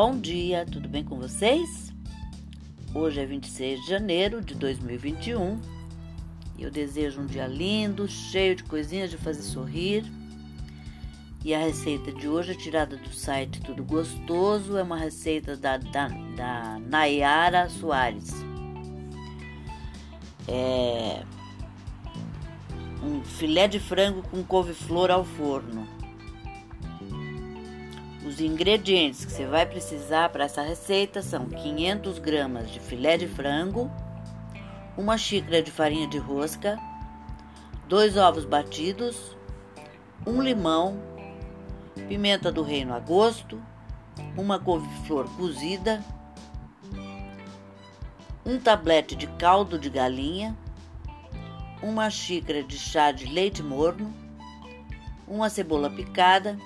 Bom dia, tudo bem com vocês? Hoje é 26 de janeiro de 2021 e eu desejo um dia lindo, cheio de coisinhas de fazer sorrir. E a receita de hoje é tirada do site Tudo Gostoso, é uma receita da, da, da Nayara Soares. É um filé de frango com couve-flor ao forno. Os ingredientes que você vai precisar para essa receita são 500 gramas de filé de frango, uma xícara de farinha de rosca, dois ovos batidos, um limão, pimenta do reino a gosto, uma couve-flor cozida, um tablete de caldo de galinha, uma xícara de chá de leite morno, uma cebola picada,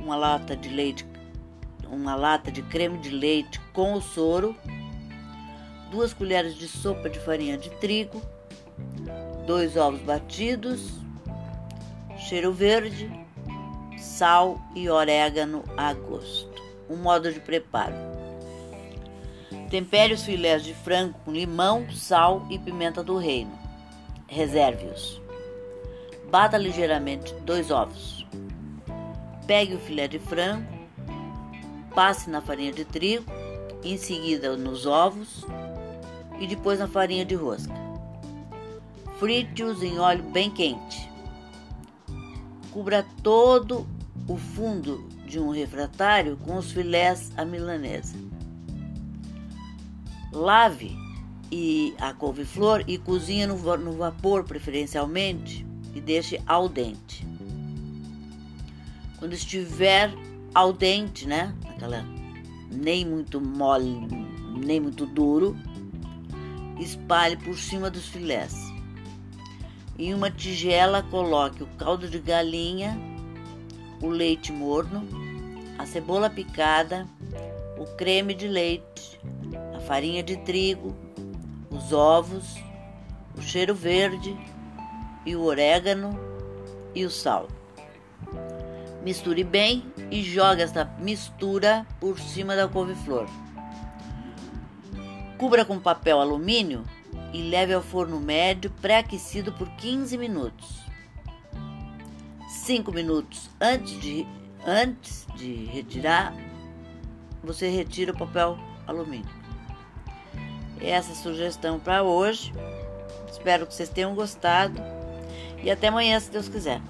uma lata de leite, uma lata de creme de leite com o soro, duas colheres de sopa de farinha de trigo, dois ovos batidos, cheiro verde, sal e orégano a gosto. Um modo de preparo. Tempere os filés de frango com limão, sal e pimenta do reino reserve-os. Bata ligeiramente dois ovos. Pegue o filé de frango, passe na farinha de trigo, em seguida nos ovos e depois na farinha de rosca. Frite-os em óleo bem quente. Cubra todo o fundo de um refratário com os filés à milanesa. Lave e a couve-flor e cozinha no, vapor preferencialmente e deixe al dente. Quando estiver al dente, né? Aquela nem muito mole, nem muito duro, espalhe por cima dos filés. Em uma tigela coloque o caldo de galinha, o leite morno, a cebola picada, o creme de leite, a farinha de trigo, os ovos, o cheiro verde e o orégano e o sal. Misture bem e jogue esta mistura por cima da couve-flor. Cubra com papel alumínio e leve ao forno médio pré-aquecido por 15 minutos. 5 minutos antes de, antes de retirar, você retira o papel alumínio essa sugestão para hoje. Espero que vocês tenham gostado e até amanhã, se Deus quiser.